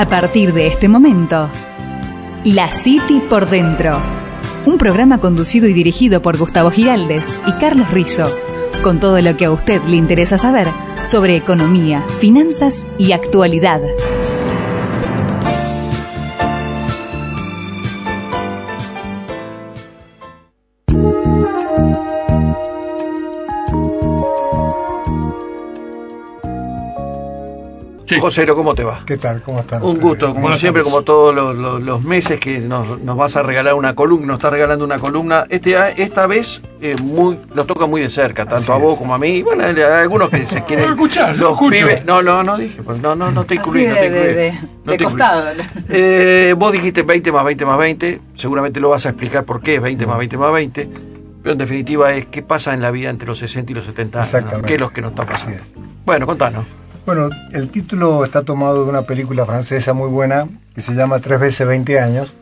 A partir de este momento, La City por Dentro. Un programa conducido y dirigido por Gustavo Giraldes y Carlos Rizo, con todo lo que a usted le interesa saber sobre economía, finanzas y actualidad. José, ¿cómo te va? ¿Qué tal? ¿Cómo están? Un gusto, como siempre, como todos los, los, meses que nos, nos, vas a regalar una columna, nos está regalando una columna. Este, esta vez eh, muy, nos toca muy de cerca, tanto a vos como a mí. Bueno, hay algunos que se quieren. No escuchar, los escucho. pibes, no, no, no dije, pues, no, no, no te incluí, no te incluí. de, de, no de te costado. Eh, vos dijiste 20 más 20 más 20, seguramente lo vas a explicar por qué es 20 más 20 más 20, pero en definitiva es qué pasa en la vida entre los 60 y los 70 años, ¿no? Qué es lo que nos está pasando. es. Bueno, contanos. Bueno, el título está tomado de una película francesa muy buena que se llama Tres veces 20 años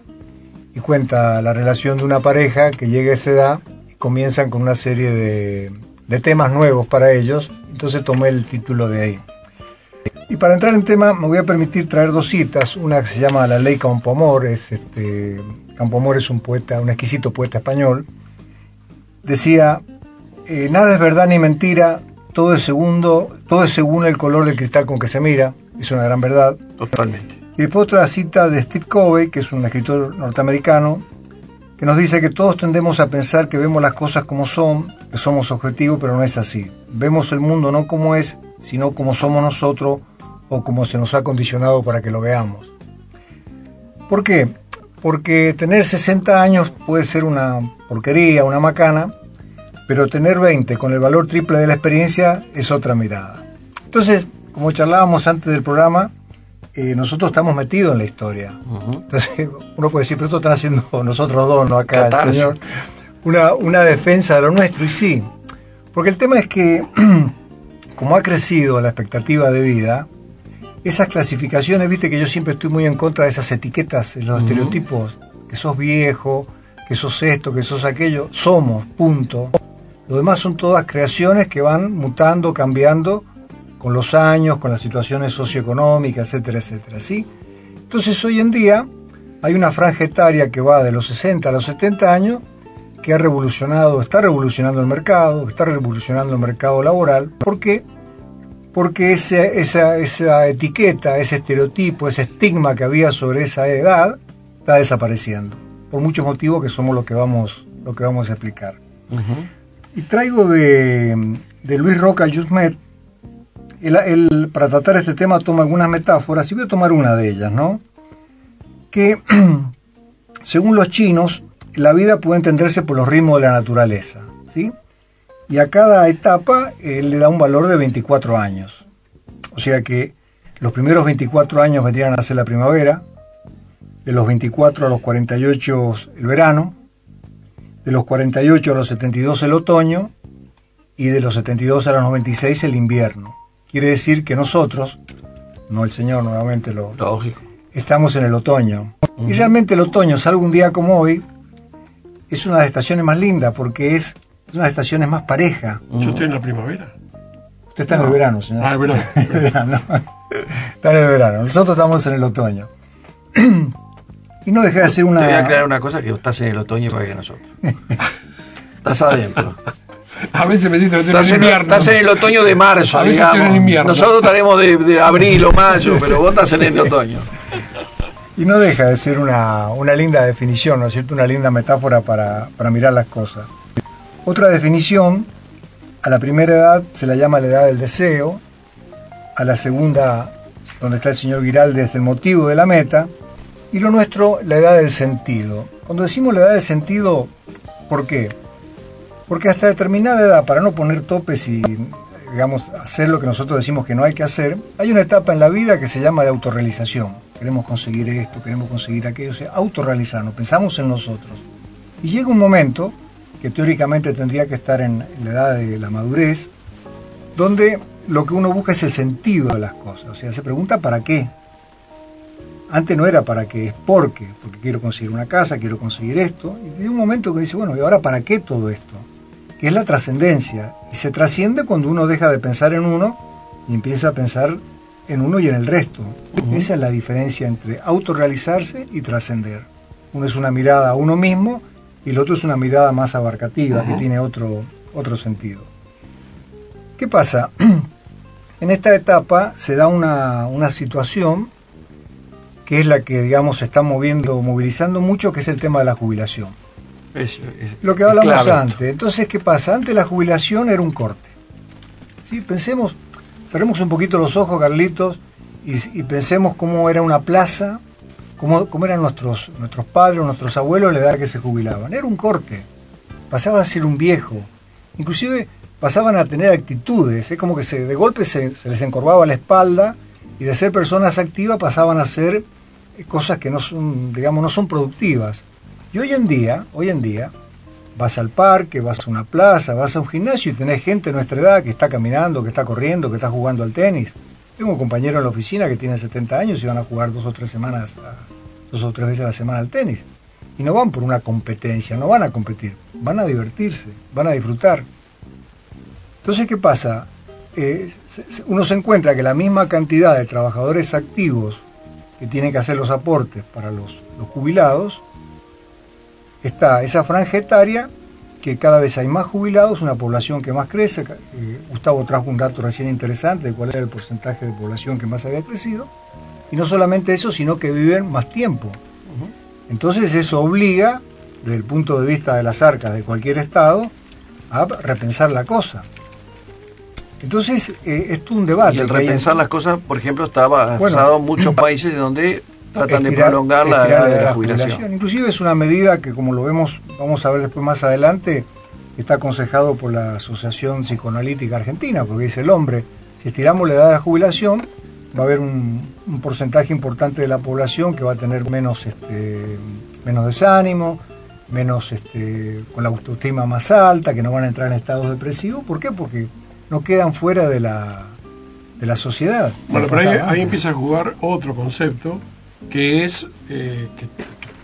y cuenta la relación de una pareja que llega a esa edad y comienzan con una serie de, temas nuevos para ellos. Entonces tomé el título de ahí. Y para entrar en tema me voy a permitir traer dos citas. Una que se llama La Ley Campomor. Es este, Campomor es un poeta, un exquisito poeta español. Decía, eh, nada es verdad ni mentira, todo es segundo, todo es según el color del cristal con que se mira, es una gran verdad. Totalmente. Y después otra cita de Steve Covey, que es un escritor norteamericano, que nos dice que todos tendemos a pensar que vemos las cosas como son, que somos objetivos, pero no es así. Vemos el mundo no como es, sino como somos nosotros o como se nos ha condicionado para que lo veamos. ¿Por qué? Porque tener 60 años puede ser una porquería, una macana, pero tener 20 con el valor triple de la experiencia es otra mirada. Entonces, como charlábamos antes del programa, eh, nosotros estamos metidos en la historia. Entonces, uno puede decir, pero esto están haciendo nosotros dos, no acá el señor, una, una defensa de lo nuestro, y sí. Porque el tema es que, como ha crecido la expectativa de vida, esas clasificaciones, viste que yo siempre estoy muy en contra de esas etiquetas, de los estereotipos, que sos viejo, que sos esto, que sos aquello, somos, punto. Lo demás son todas creaciones que van mutando, cambiando con los años, con las situaciones socioeconómicas, etcétera, etcétera, ¿sí? Entonces hoy en día hay una franja etaria que va de los 60 a los 70 años que ha revolucionado, está revolucionando el mercado, está revolucionando el mercado laboral. ¿Por qué? Porque esa, etiqueta, ese estereotipo, ese estigma que había sobre esa edad está desapareciendo. Por muchos motivos que somos lo que vamos, lo que vamos a explicar. Y traigo de, Luis Roca él, para tratar este tema toma algunas metáforas y voy a tomar una de ellas, ¿no? Que según los chinos, la vida puede entenderse por los ritmos de la naturaleza, ¿sí? Y a cada etapa le da un valor de 24 años. O sea que los primeros 24 años vendrían a ser la primavera, de los 24 a los 48 el verano, de los 48 a los 72 el otoño y de los 72 a los 96 el invierno. Quiere decir que nosotros, no el Señor nuevamente lo, Lógico. estamos en el otoño. Y realmente el otoño, salvo un día como hoy, es una de las estaciones más lindas porque es una de las estaciones más pareja. Yo estoy en la primavera. Usted está en el verano, señor. Ah, el verano. El verano. Está en el verano. Nosotros estamos en el otoño. Y no deja de ser una... Te voy a aclarar una cosa, que estás en el otoño para que nosotros. estás adentro. A veces me dicen Estás en invierno. estás en el otoño de marzo, A veces digamos. estoy en invierno. Nosotros estaremos de, de abril o mayo, pero vos estás en el otoño. Y no deja de ser una, una linda definición, ¿no es cierto? Una linda metáfora para, para mirar las cosas. Otra definición, a la primera edad se la llama la edad del deseo, a la segunda, donde está el señor Giralde, es el motivo de la meta, y lo nuestro, la edad del sentido. Cuando decimos la edad del sentido, ¿por qué? Porque hasta determinada edad, para no poner topes y, digamos, hacer lo que nosotros decimos que no hay que hacer, hay una etapa en la vida que se llama de autorrealización. Queremos conseguir esto, queremos conseguir aquello, o sea, autorrealizarnos, pensamos en nosotros. Y llega un momento, que teóricamente tendría que estar en la edad de la madurez, donde lo que uno busca es el sentido de las cosas. O sea, se pregunta para qué. Antes no era para qué, es por qué. Porque quiero conseguir una casa, quiero conseguir esto. Y hay un momento que dice, bueno, ¿y ahora para qué todo esto? Que es la trascendencia. Y se trasciende cuando uno deja de pensar en uno y empieza a pensar en uno y en el resto. Esa es la diferencia entre autorrealizarse y trascender. Uno es una mirada a uno mismo y el otro es una mirada más abarcativa, que tiene otro, otro sentido. ¿Qué pasa? en esta etapa se da una, una situación que es la que, digamos, se está moviendo, movilizando mucho, que es el tema de la jubilación. Es- es- Lo que hablamos esto. antes. Entonces, ¿qué pasa? Antes la jubilación era un corte. ¿Sí? Pensemos, cerremos un poquito los ojos, Carlitos, y, y pensemos cómo era una plaza, cómo, cómo eran nuestros, nuestros padres o nuestros abuelos la edad que se jubilaban. Era un corte. Pasaba a ser un viejo. Inclusive pasaban a tener actitudes. Es como que se, de golpe se, se les encorvaba la espalda y de ser personas activas pasaban a ser cosas que no son, digamos, no son productivas. Y hoy en día, hoy en día, vas al parque, vas a una plaza, vas a un gimnasio y tenés gente de nuestra edad que está caminando, que está corriendo, que está jugando al tenis. Tengo un compañero en la oficina que tiene 70 años y van a jugar dos o tres semanas, dos o tres veces a la semana al tenis. Y no van por una competencia, no van a competir, van a divertirse, van a disfrutar. Entonces, ¿qué pasa? Eh, uno se encuentra que la misma cantidad de trabajadores activos que tienen que hacer los aportes para los, jubilados, está esa franja etaria que cada vez hay más jubilados, una población que más crece. Eh, Gustavo trajo un dato recién interesante de cuál era el porcentaje de población que más había crecido. Y no solamente eso, sino que viven más tiempo. Entonces eso obliga, desde el punto de vista de las arcas de cualquier estado, a repensar la cosa. Entonces, eh, esto es un debate. Y el hay repensar en- las cosas, por ejemplo, estaba Bueno, basado en muchos países donde tratan de prolongar la edad de la jubilación. Inclusive es una medida que, como lo vemos, vamos a ver después más adelante, está aconsejado por la Asociación Psicoanalítica Argentina, porque dice el hombre, si estiramos la edad de la jubilación, va a haber un, un porcentaje importante de la población que va a tener menos, este, menos desánimo, menos este, con la autoestima más alta, que no van a entrar en estados depresivos. ¿Por qué? Porque no quedan fuera de la, de la sociedad. Bueno, pero ahí, ahí empieza a jugar otro concepto que es eh, que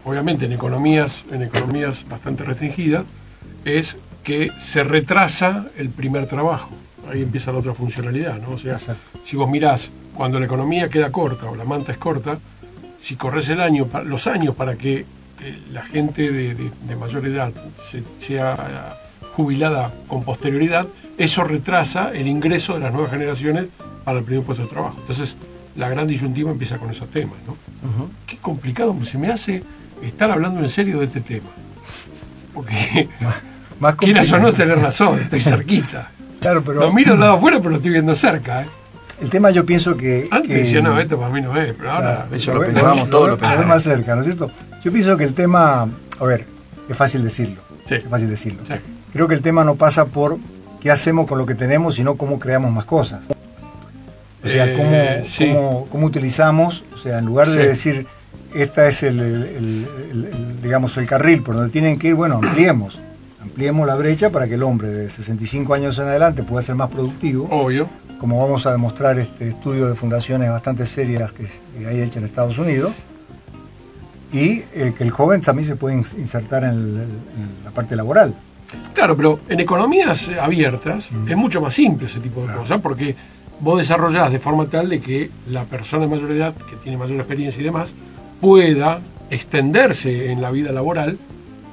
obviamente en economías, en economías bastante restringidas, es que se retrasa el primer trabajo. Ahí empieza la otra funcionalidad, ¿no? O sea, Exacto. si vos mirás, cuando la economía queda corta o la manta es corta, si corres el año, los años para que eh, la gente de, de- de mayor edad se- sea jubilada con posterioridad, eso retrasa el ingreso de las nuevas generaciones para el primer puesto de trabajo. Entonces, la gran disyuntiva empieza con esos temas, ¿no? Qué complicado, se me hace estar hablando en serio de este tema. Porque, Más quieras o no, tenés razón, estoy cerquita. Claro, pero Lo miro al lado afuera, pero lo estoy viendo cerca. ¿eh? el tema yo pienso que... Antes que- decía, no, esto para mí no es, pero ahora... Eso lo ve- pensábamos todos, lo pensábamos. más cerca, ¿no es cierto? Yo pienso que el tema, a ver, es fácil decirlo, Sí. es fácil decirlo. Sí. Creo que el tema no pasa por qué hacemos con lo que tenemos, sino cómo creamos más cosas. O sea, Eh, cómo, sí. cómo, cómo utilizamos, o sea, en lugar de Sí. decir, esta es el, el- el- el- el, digamos, el carril por donde tienen que ir, bueno, ampliemos. Ampliemos la brecha para que el hombre de 65 años en adelante pueda ser más productivo Obvio. como vamos a demostrar este estudio de fundaciones bastante serias que, hay hechas en Estados Unidos, y eh, que el joven también se puede ins- insertar en, el- en la parte laboral. Claro, pero en economías abiertas es mucho más simple ese tipo de cosas porque vos desarrollás de forma tal de que la persona de mayor edad, que tiene mayor experiencia y demás, pueda extenderse en la vida laboral,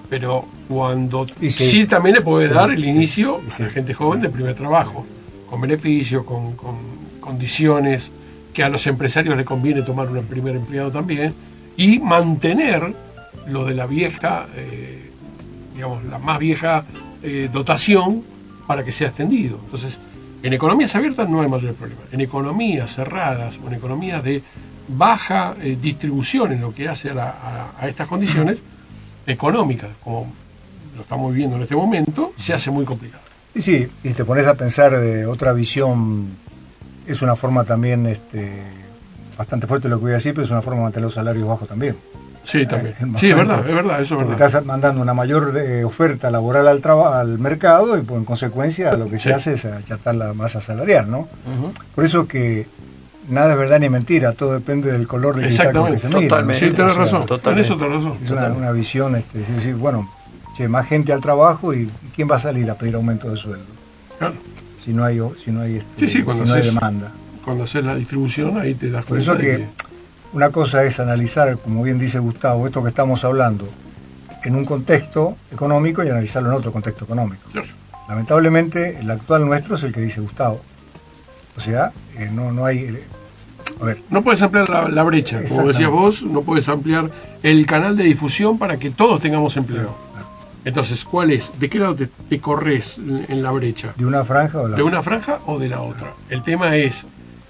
pero cuando Y sí, sí. también le puede Sí, dar el inicio sí, a la gente joven de primer trabajo, con beneficios, con, con condiciones que a los empresarios le conviene tomar un primer empleado también, y mantener lo de la vieja, eh, digamos, la más vieja eh, dotación para que sea extendido. Entonces, en economías abiertas no hay mayor problema. En economías cerradas o en economías de baja eh, distribución en lo que hace a, la- a- a estas condiciones económicas, como lo estamos viviendo en este momento, se hace muy complicado. Y sí, y te pones a pensar de otra visión, es una forma también este, bastante fuerte lo que voy a decir, pero es una forma de mantener los salarios bajos también. Sí, también. Eh, Sí, es verdad, es verdad, eso es verdad. estás mandando una mayor eh, oferta laboral al, al mercado y pues, en consecuencia lo que Sí. se hace es achatar la masa salarial, ¿no? Por eso que nada es verdad ni mentira, todo depende del color de cristal con que Exactamente, se mira. ¿no? totalmente. Sí, sea, razón, totalmente. tenés otra razón. Es una, una visión, este, es decir, bueno, che, más gente al trabajo y ¿quién va a salir a pedir aumento de sueldo? Claro. Si no hay, si no hay, este, Sí, sí, cuando si no hay haces- demanda. Cuando haces la distribución, ahí te das Por cuenta eso de que una cosa es analizar, como bien dice Gustavo, esto que estamos hablando en un contexto económico y analizarlo en otro contexto económico. Lamentablemente, el actual nuestro es el que dice Gustavo. O sea, eh, no, no hay... eh, a ver, No puedes ampliar la, la brecha, como decías vos, no puedes ampliar el canal de difusión para que todos tengamos empleo. Entonces, ¿cuál es? ¿De qué lado te, te corres en en la brecha? de una franja o la ¿De una franja o de la otra? El tema es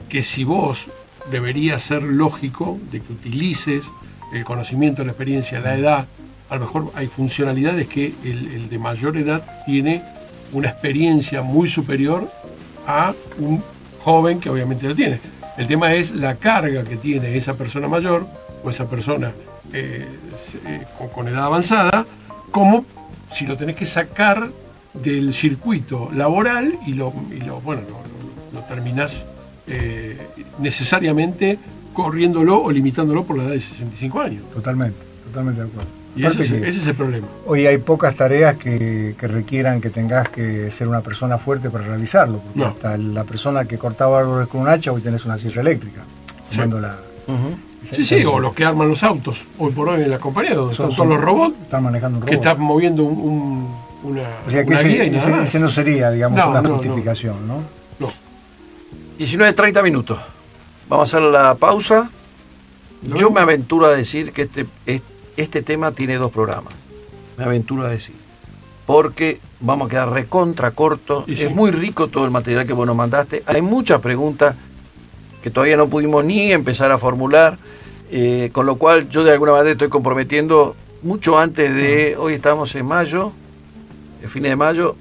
que si vos debería ser lógico de que utilices el conocimiento, la experiencia, la edad, a lo mejor hay funcionalidades que el, de mayor edad tiene una experiencia muy superior a un joven que obviamente lo tiene. El tema es la carga que tiene esa persona mayor o esa persona eh, eh, con, con edad avanzada, como si lo tenés que sacar del circuito laboral y lo, y lo bueno, lo- lo terminás eh, necesariamente corriéndolo o limitándolo por la edad de 65 años. Totalmente, totalmente de acuerdo. Y ese es, que ese es el problema. Hoy hay pocas tareas que, que requieran que tengas que ser una persona fuerte para realizarlo. Porque No. hasta la persona que cortaba árboles con un hacha, hoy tenés una sierra eléctrica. Sí. usando la- Sí, sí, o los que arman los autos, hoy por hoy en la compañía, donde son- están todos los robots Están manejando un que están moviendo un, un- una, o sea que una ese, guía y nada ese- más. ese no sería, digamos, No, una no, no. justificación, ¿no? No. 19, 30 minutos. Vamos a hacer la pausa. ¿Lo Yo me aventuro a decir que este, es- este tema tiene dos programas. Me aventuro a decir. Porque vamos a quedar recontra corto. Y es muy rico todo el material que vos nos mandaste. Hay muchas preguntas que todavía no pudimos ni empezar a formular. eh, con lo cual yo de alguna manera estoy comprometiendo mucho antes de... Hoy estamos en mayo, el fin de mayo,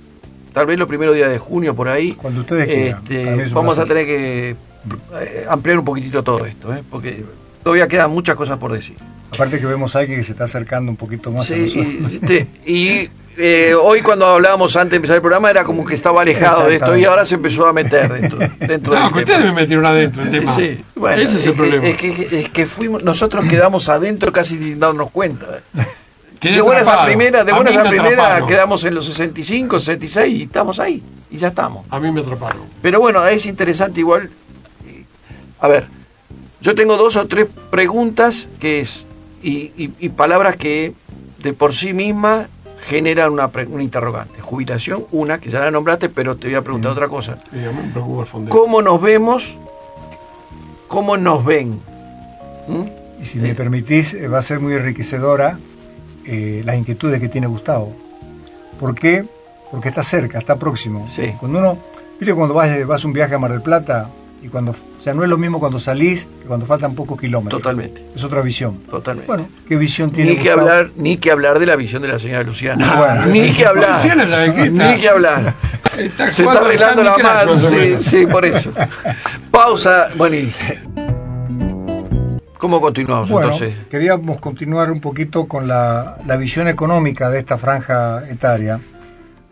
tal vez los primeros días de junio por ahí. Cuando ustedes quieran. Este, vamos a tener que eh, ampliar un poquitito todo esto, ¿eh? porque todavía quedan muchas cosas por decir. Aparte que vemos a alguien que se está acercando un poquito más a Sí, nosotros. y, este, y, eh, hoy cuando hablábamos antes de empezar el programa era como que estaba alejado de esto y ahora se empezó a meter dentro, dentro No, del que tema. ustedes me metieron adentro el Sí, tema. sí. Bueno, Ese es el que- problema. Es que, es que fuimos, nosotros quedamos adentro casi sin darnos cuenta. Quedé de buenas a atrapado. primera, de A mí buenas a, me primera atraparon. quedamos en los 65, 66 y estamos ahí. Y ya estamos. A mí me atraparon. Pero bueno, es interesante igual. eh, A ver, yo tengo dos o tres preguntas que es y, y- y palabras que de por sí mismas generan una, una interrogante. Jubilación, una, que ya la nombraste, pero te voy a preguntar otra cosa. Me preocupa el fondo. ¿Cómo nos vemos? ¿Cómo nos ven? ¿Mm? Y si me permitís, eh, va a ser muy enriquecedora eh, las inquietudes que tiene Gustavo. ¿Por qué? Porque está cerca, está próximo. Sí. Cuando uno, viste cuando vas, vas a un viaje a Mar del Plata y cuando, o sea, no es lo mismo cuando salís que cuando faltan pocos kilómetros. Totalmente, Es otra visión. totalmente. Bueno, ¿qué visión tiene ni que Gustavo? hablar, ni que hablar de la visión de la señora Luciana. Bueno. ni que hablar. Luciana, ¿sabe qué? Está- Ni que hablar. Está Se está arreglando la mano. Sí, sí, por eso. Pausa. Bueno, y- ¿cómo continuamos Bueno, entonces? queríamos continuar un poquito con la, la visión económica de esta franja etaria.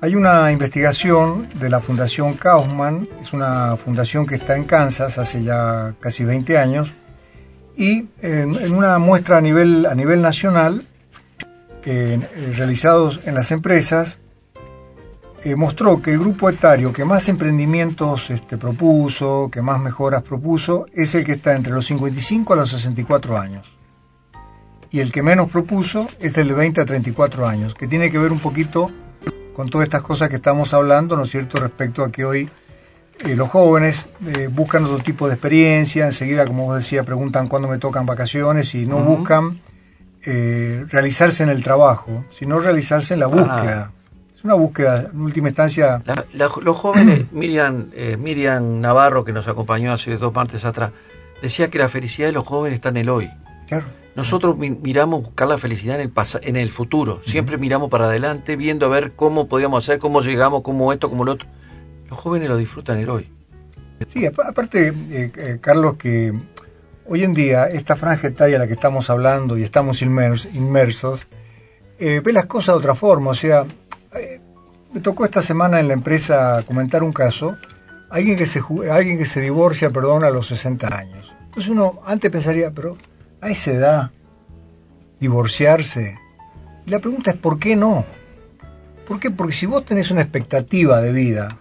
Hay una investigación de la Fundación Kaufman, es una fundación que está en Kansas hace ya casi 20 años, y en, en una muestra a nivel, a nivel nacional, eh, eh, realizados en las empresas, eh, mostró que el grupo etario que más emprendimientos este, propuso, que más mejoras propuso, es el que está entre los 55 a los 64 años. Y el que menos propuso es el de 20 a 34 años, que tiene que ver un poquito con todas estas cosas que estamos hablando, ¿no es cierto?, respecto a que hoy eh, los jóvenes eh, buscan otro tipo de experiencia, enseguida, como vos decías, preguntan cuándo me tocan vacaciones y no buscan eh, realizarse en el trabajo, sino realizarse en la búsqueda. Una búsqueda, en última instancia, La- la- los jóvenes, Miriam, eh, Miriam Navarro, que nos acompañó hace dos martes atrás, decía que la felicidad de los jóvenes está en el hoy. claro, Nosotros mi- miramos buscar la felicidad en el, en el futuro. Siempre miramos para adelante, viendo a ver cómo podíamos hacer, cómo llegamos, cómo esto, cómo lo otro. Los jóvenes lo disfrutan el hoy. Sí, apa- aparte, eh, eh, Carlos, que hoy en día esta franja etaria a la que estamos hablando y estamos inmers- inmersos, eh, ve las cosas de otra forma. O sea, eh, me tocó esta semana en la empresa comentar un caso, alguien que se, alguien que se divorcia, perdón, a los 60 años. Entonces uno antes pensaría, pero a esa edad, divorciarse. Y la pregunta es, ¿por qué no? ¿Por qué? Porque si vos tenés una expectativa de vida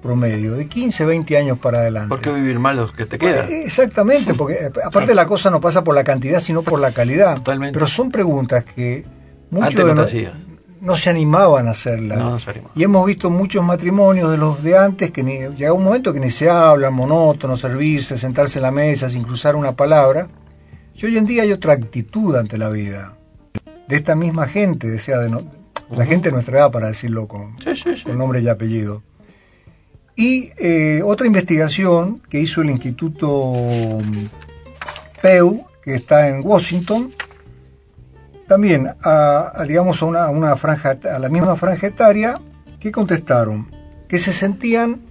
promedio, de 15, 20 años para adelante. ¿Por qué vivir mal los que te quedan? Eh, Exactamente, porque eh, aparte la cosa no pasa por la cantidad, sino por la calidad. Totalmente. Pero son preguntas que muchos Antes no de no. No se animaban a hacerlas. No, no se animaban. Y hemos visto muchos matrimonios de los de antes que ni, llega un momento que ni se hablan, monótono, servirse, sentarse en la mesa sin cruzar una palabra. Y hoy en día hay otra actitud ante la vida. De esta misma gente, decía, de no- la gente de nuestra edad, para decirlo con, Sí, sí, sí. con nombre y apellido. Y eh, otra investigación que hizo el Instituto mm, Pew, que está en Washington, también a, a, digamos a una, franja, a la misma franja etaria, que contestaron que se sentían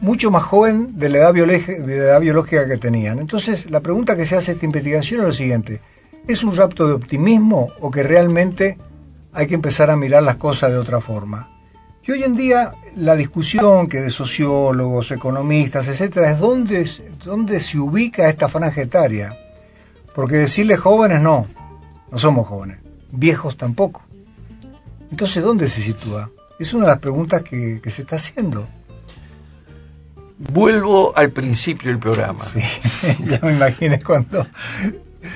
mucho más joven de la edad, biológica, que tenían. Entonces, la pregunta que se hace esta investigación es lo siguiente: ¿es un rapto de optimismo o que realmente hay que empezar a mirar las cosas de otra forma? Y hoy en día la discusión que de sociólogos, economistas, etcétera, es dónde, dónde se ubica esta franja etaria. Porque decirle jóvenes no, no somos jóvenes, viejos tampoco. Entonces, ¿dónde se sitúa? Es una de las preguntas que, que se está haciendo. Vuelvo al principio del programa. Sí, ya me imaginé cuando...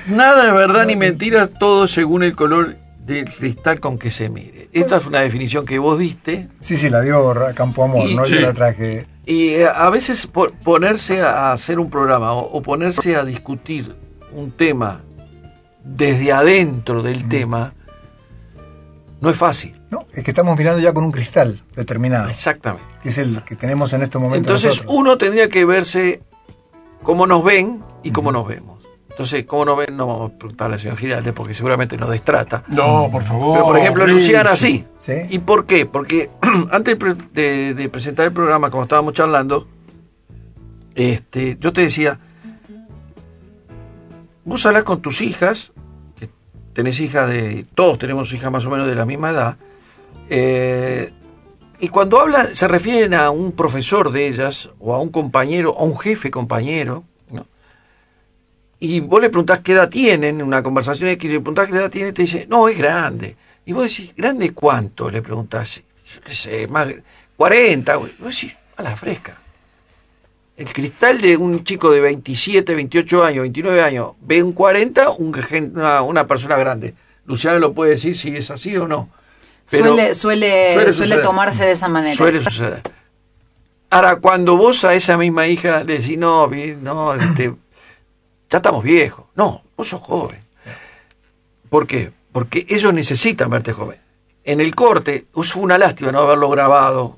Nada de verdad ni mentira, todo según el color del cristal con que se mire. Esta es una definición que vos diste Sí, sí, la dio Campo Amor, Y- ¿no? Yo la traje... y eh, a veces po- ponerse a hacer un programa o ponerse a discutir un tema desde adentro del tema no es fácil. No, es que estamos mirando ya con un cristal determinado, Exactamente. que es el que tenemos en estos momentos Entonces nosotros. uno tendría que verse cómo nos ven y cómo nos vemos. Entonces, ¿cómo nos ven? No vamos a preguntarle al señor Giralde porque seguramente nos destrata. No, por favor. Pero por ejemplo, Luis. Luciana sí. Sí. ¿Y por qué? Porque antes de de, presentar el programa, como estábamos charlando, este, yo te decía, vos hablas con tus hijas, tenés hijas de, todos tenemos hijas más o menos de la misma edad, eh, y cuando hablan se refieren a un profesor de ellas, o a un compañero, a un jefe compañero, ¿no? y vos le preguntás qué edad tienen, en una conversación X, le preguntás qué edad tiene, te dice, no, es grande. Y vos decís, ¿grande cuánto? Le preguntás, yo qué sé, más, 40, güey. Y vos decís, a la fresca. El cristal de un chico de 27, 28 años, 29 años, ve un 40, un una, una persona grande. Luciano lo puede decir si es así o no. Pero suele, suele, suele tomarse de esa manera. Suele suceder. Ahora, cuando vos a esa misma hija le decís, no, no, este, ya estamos viejos. No, vos sos joven. ¿Por qué? Porque ellos necesitan verte joven. En el corte, fue una lástima no haberlo grabado,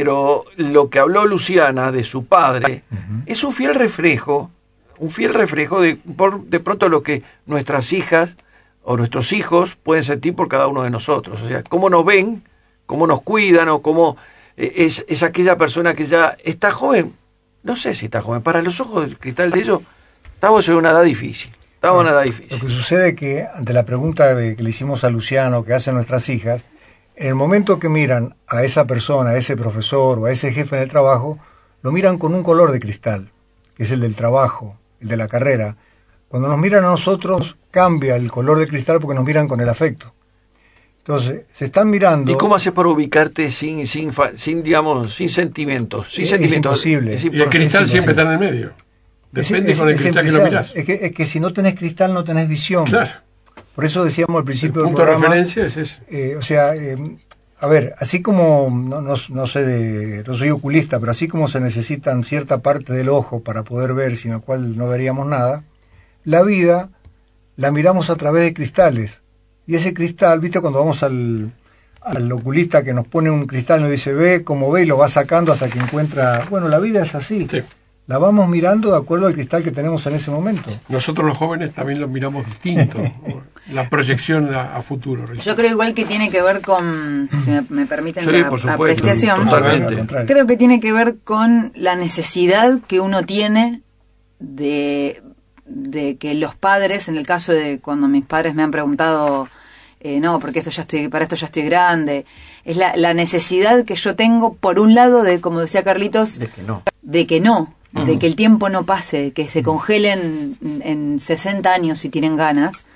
pero lo que habló Luciana de su padre es un fiel reflejo, un fiel reflejo de, por, de pronto lo que nuestras hijas o nuestros hijos pueden sentir por cada uno de nosotros. O sea, cómo nos ven, cómo nos cuidan o cómo eh, es, es aquella persona que ya está joven. No sé si está joven. Para los ojos del cristal de ellos, estamos en una edad difícil. Estamos en una edad Lo difícil. que sucede es que ante la pregunta de- que le hicimos a Luciano, que hacen nuestras hijas, en el momento que miran a esa persona, a ese profesor o a ese jefe en el trabajo, lo miran con un color de cristal, que es el del trabajo, el de la carrera. Cuando nos miran a nosotros, cambia el color de cristal porque nos miran con el afecto. Entonces, se están mirando... ¿Y cómo haces para ubicarte sin, sin, sin digamos, sin sentimientos? Sin Es sentimientos. imposible. Es Y el imposible. cristal siempre está en el medio. Depende es- con el cristal que lo mirás. Es que, es que si no tenés cristal, no tenés visión. Claro. Por eso decíamos al El principio del punto de programa... referencia es ese. Eh, o sea, eh, a ver, así como, no, no, no sé, de, no soy oculista, pero así como se necesitan cierta parte del ojo para poder ver, sin lo cual no veríamos nada, la vida la miramos a través de cristales. Y ese cristal, viste, cuando vamos al, al oculista que nos pone un cristal y nos dice, ve como ve y lo va sacando hasta que encuentra, bueno, la vida es así. Sí. La vamos mirando de acuerdo al cristal que tenemos en ese momento. Nosotros los jóvenes también lo miramos distinto. la proyección a, a futuro. Yo creo igual que tiene que ver con, si me, me permiten Sí, la por supuesto, apreciación, totalmente. Creo que tiene que ver con la necesidad que uno tiene de, de que los padres, en el caso de cuando mis padres me han preguntado, eh, no, porque esto ya estoy, para esto ya estoy grande, es la, la necesidad que yo tengo, por un lado, de, como decía Carlitos, De que no. de que no, de que el tiempo no pase, que se congelen en 60 años si tienen ganas.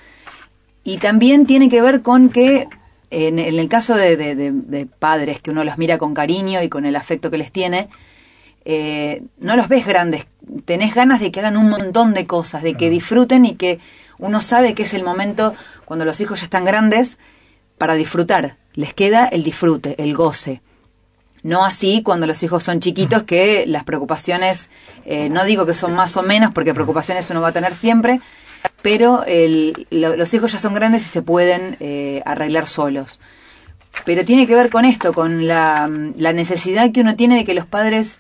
Y también tiene que ver con que en, en el caso de, de- de- de padres que uno los mira con cariño y con el afecto que les tiene, eh, no los ves grandes, tenés ganas de que hagan un montón de cosas, de que disfruten y que uno sabe que es el momento cuando los hijos ya están grandes para disfrutar. Les queda el disfrute, el goce. No así cuando los hijos son chiquitos, que las preocupaciones, eh, no digo que son más o menos, porque preocupaciones uno va a tener siempre, pero el- lo- los hijos ya son grandes y se pueden eh, arreglar solos. Pero tiene que ver con esto, con la, la necesidad que uno tiene de que los padres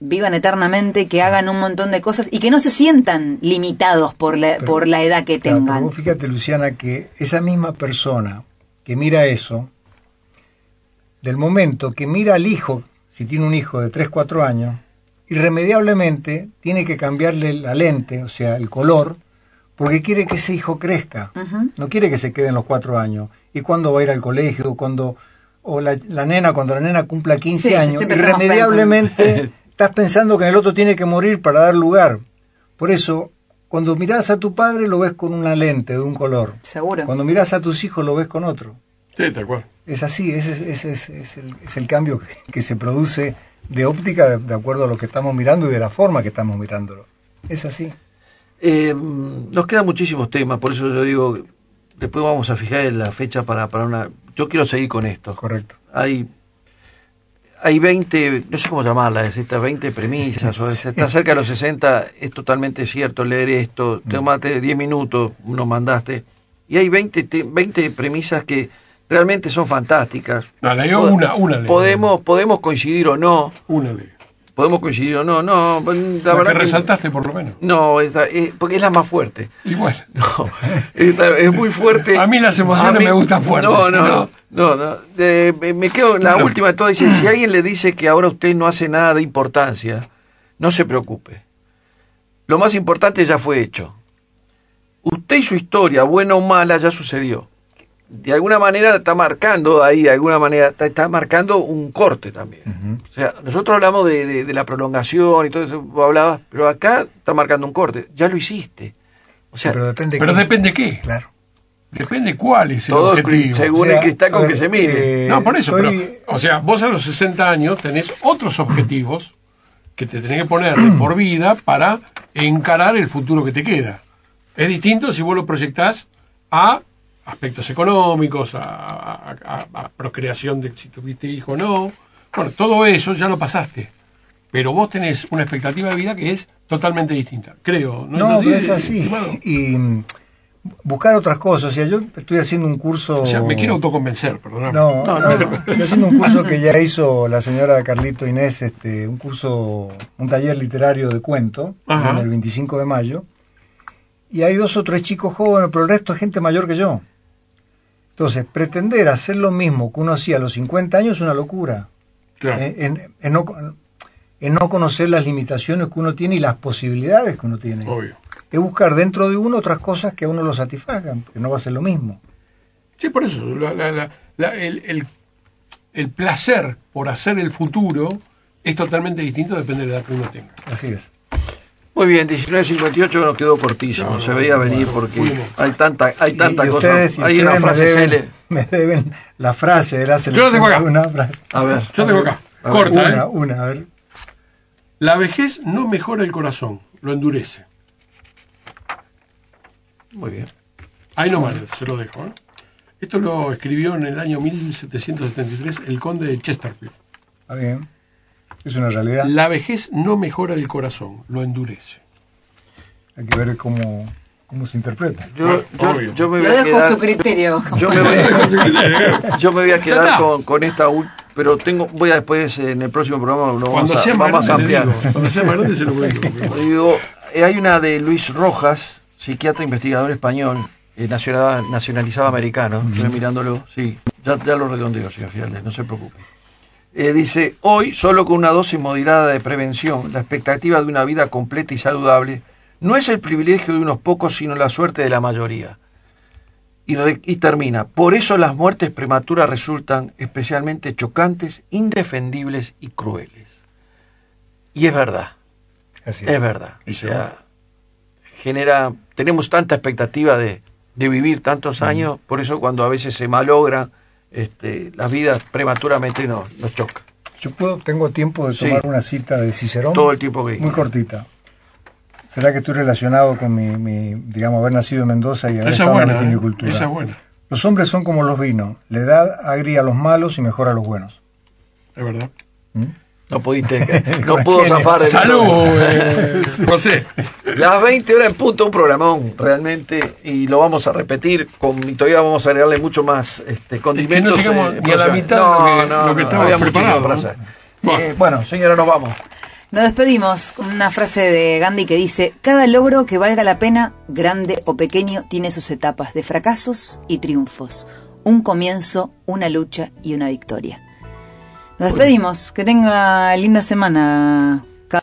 vivan eternamente, que hagan un montón de cosas y que no se sientan limitados por la, Pero- por la edad que Claro, tengan. vos fíjate, Luciana, que esa misma persona que mira eso, del momento que mira al hijo, si tiene un hijo de 3, 4 años, irremediablemente tiene que cambiarle la lente, o sea, el color, porque quiere que ese hijo crezca. No quiere que se quede en los 4 años. ¿Y cuándo va a ir al colegio? cuando O la, la nena, cuando la nena cumpla 15 Sí, ya años, irremediablemente estás pensando que en el otro tiene que morir para dar lugar. Por eso, cuando mirás a tu padre lo ves con una lente de un color. Seguro. Cuando mirás a tus hijos lo ves con otro. Sí, tal cual. Es así, ese, es- ese es, es el, es el cambio que, que se produce de óptica de, de acuerdo a lo que estamos mirando y de la forma que estamos mirándolo. Es así. Eh, nos quedan muchísimos temas, por eso yo digo, después vamos a fijar en la fecha para, para una... Yo quiero seguir con esto. Correcto. Hay, hay 20, no sé cómo llamarlas, estas 20 premisas, o es- está cerca de los 60, es totalmente cierto leer esto, te tomaste 10 minutos, nos mandaste, y hay 20, te- 20 premisas que realmente son fantásticas. No, una, una. Podemos, podemos coincidir o no, Una ley. Podemos coincidir o no, no, la, La, verdad que que- resaltaste por lo menos. no, esta- eh, porque es la más fuerte. Y bueno. No, esta- es muy fuerte. A mí las emociones me gustan fuertes, No, no, ¿no? no. no. Eh, me- quedo en la última de todo. Dice, si alguien le dice que ahora usted no hace nada de importancia, no se preocupe. Lo más importante ya fue hecho. Usted y su historia, buena o mala, ya sucedió. De alguna manera está marcando ahí, de alguna manera está, está marcando un corte también. O sea, nosotros hablamos de, de- de la prolongación y todo eso, vos hablabas, pero acá está marcando un corte. Ya lo hiciste. O sea, Pero depende Pero qué. depende qué. Claro. Depende cuál es el Todo objetivo. según O sea, el cristal con ver, que se mire. eh, No, por eso, estoy- pero, o sea, vos a los 60 años tenés otros objetivos que te tenés que poner de por vida para encarar el futuro que te queda. Es distinto si vos lo proyectás a aspectos económicos, a, a- a- a procreación de si tuviste hijo o no. Bueno, todo eso ya lo pasaste. Pero vos tenés una expectativa de vida que es totalmente distinta. Creo. No, No, es así, pero es así. estimado? Y mm, buscar otras cosas. O sea, yo estoy haciendo un curso. O sea, me quiero autoconvencer, perdóname. No, no, estoy haciendo un curso que ya hizo la señora Carlito Inés, este, un curso, un taller literario de cuento, Ajá. en el 25 de mayo. Y hay dos o tres chicos jóvenes, pero el resto es gente mayor que yo. Entonces, pretender hacer lo mismo que uno hacía a los 50 años es una locura. Claro. Eh, en, en no, en no conocer las limitaciones que uno tiene y las posibilidades que uno tiene. Obvio. Es buscar dentro de uno otras cosas que a uno lo satisfagan, porque no va a ser lo mismo. Sí, por eso. la- la- la- la- el, el- el placer por hacer el futuro es totalmente distinto, depende de la edad que uno tenga. Así es. Muy bien, 19.58 nos quedó cortísimo, No, se no, veía no, venir no, porque hay tanta, hay tanta y cosa. ustedes- y hay una ustedes me frase deben- cele- Me deben la frase de la Yo la selección. tengo acá. Una frase. A ver, Yo tengo acá, A ver, corta, Una, ¿eh? una, a ver. La vejez no mejora el corazón, lo endurece. muy bien. Ahí nomás se lo dejo. ¿eh? Esto lo escribió en el año 1773 el conde de Chesterfield. Está bien. Es una realidad. La vejez no mejora el corazón, lo endurece. Hay que ver cómo, cómo se interpreta. Yo, yo me voy a a quedar, su criterio. yo me voy, yo me voy a quedar con, con esta ul- pero tengo, voy a después en el próximo programa lo vamos Cuando a, sea vamos a ampliar. digo. Cuando sea más grande se lo digo. Digo, eh, hay una de Luis Rojas, psiquiatra investigador español, eh, nacional- nacionalizado americano, estoy mirándolo, sí, ya, ya lo redondeo, señor Fialdes, no se preocupe. Eh, dice, hoy, solo con una dosis moderada de prevención, la expectativa de una vida completa y saludable no es el privilegio de unos pocos, sino la suerte de la mayoría. Y, re- y termina, por eso las muertes prematuras resultan especialmente chocantes, indefendibles y crueles. Y es verdad. Así Es verdad. O sea, genera, tenemos tanta expectativa de, de vivir tantos años, por eso cuando a veces se malogra este, la vida prematuramente no, nos choca. Yo puedo, tengo tiempo de Sí. tomar una cita de Cicerón. Todo el tiempo que Muy cortita. ¿Será que estoy relacionado con mi, mi, digamos, haber nacido en Mendoza y haber Esa es estado buena. en la ¿eh? Esa es buena. Los hombres son como los vinos. Le da agria a los malos y mejora a los buenos. Es verdad. No pudiste, no pudo zafar. el- Salud, eh, José. Las 20 horas en punto, un programón realmente, y lo vamos a repetir, con, y todavía vamos a agregarle mucho más este, condimentos. llegamos eh, ni a la mitad de no, lo que- no, lo que no, estaba había muchísimo preparado, para hacer. Bueno. Eh, bueno, señora, nos vamos. Nos despedimos con una frase de Gandhi que dice, cada logro que valga la pena, grande o pequeño, tiene sus etapas de fracasos y triunfos, un comienzo, una lucha y una victoria. Nos despedimos, que tenga linda semana,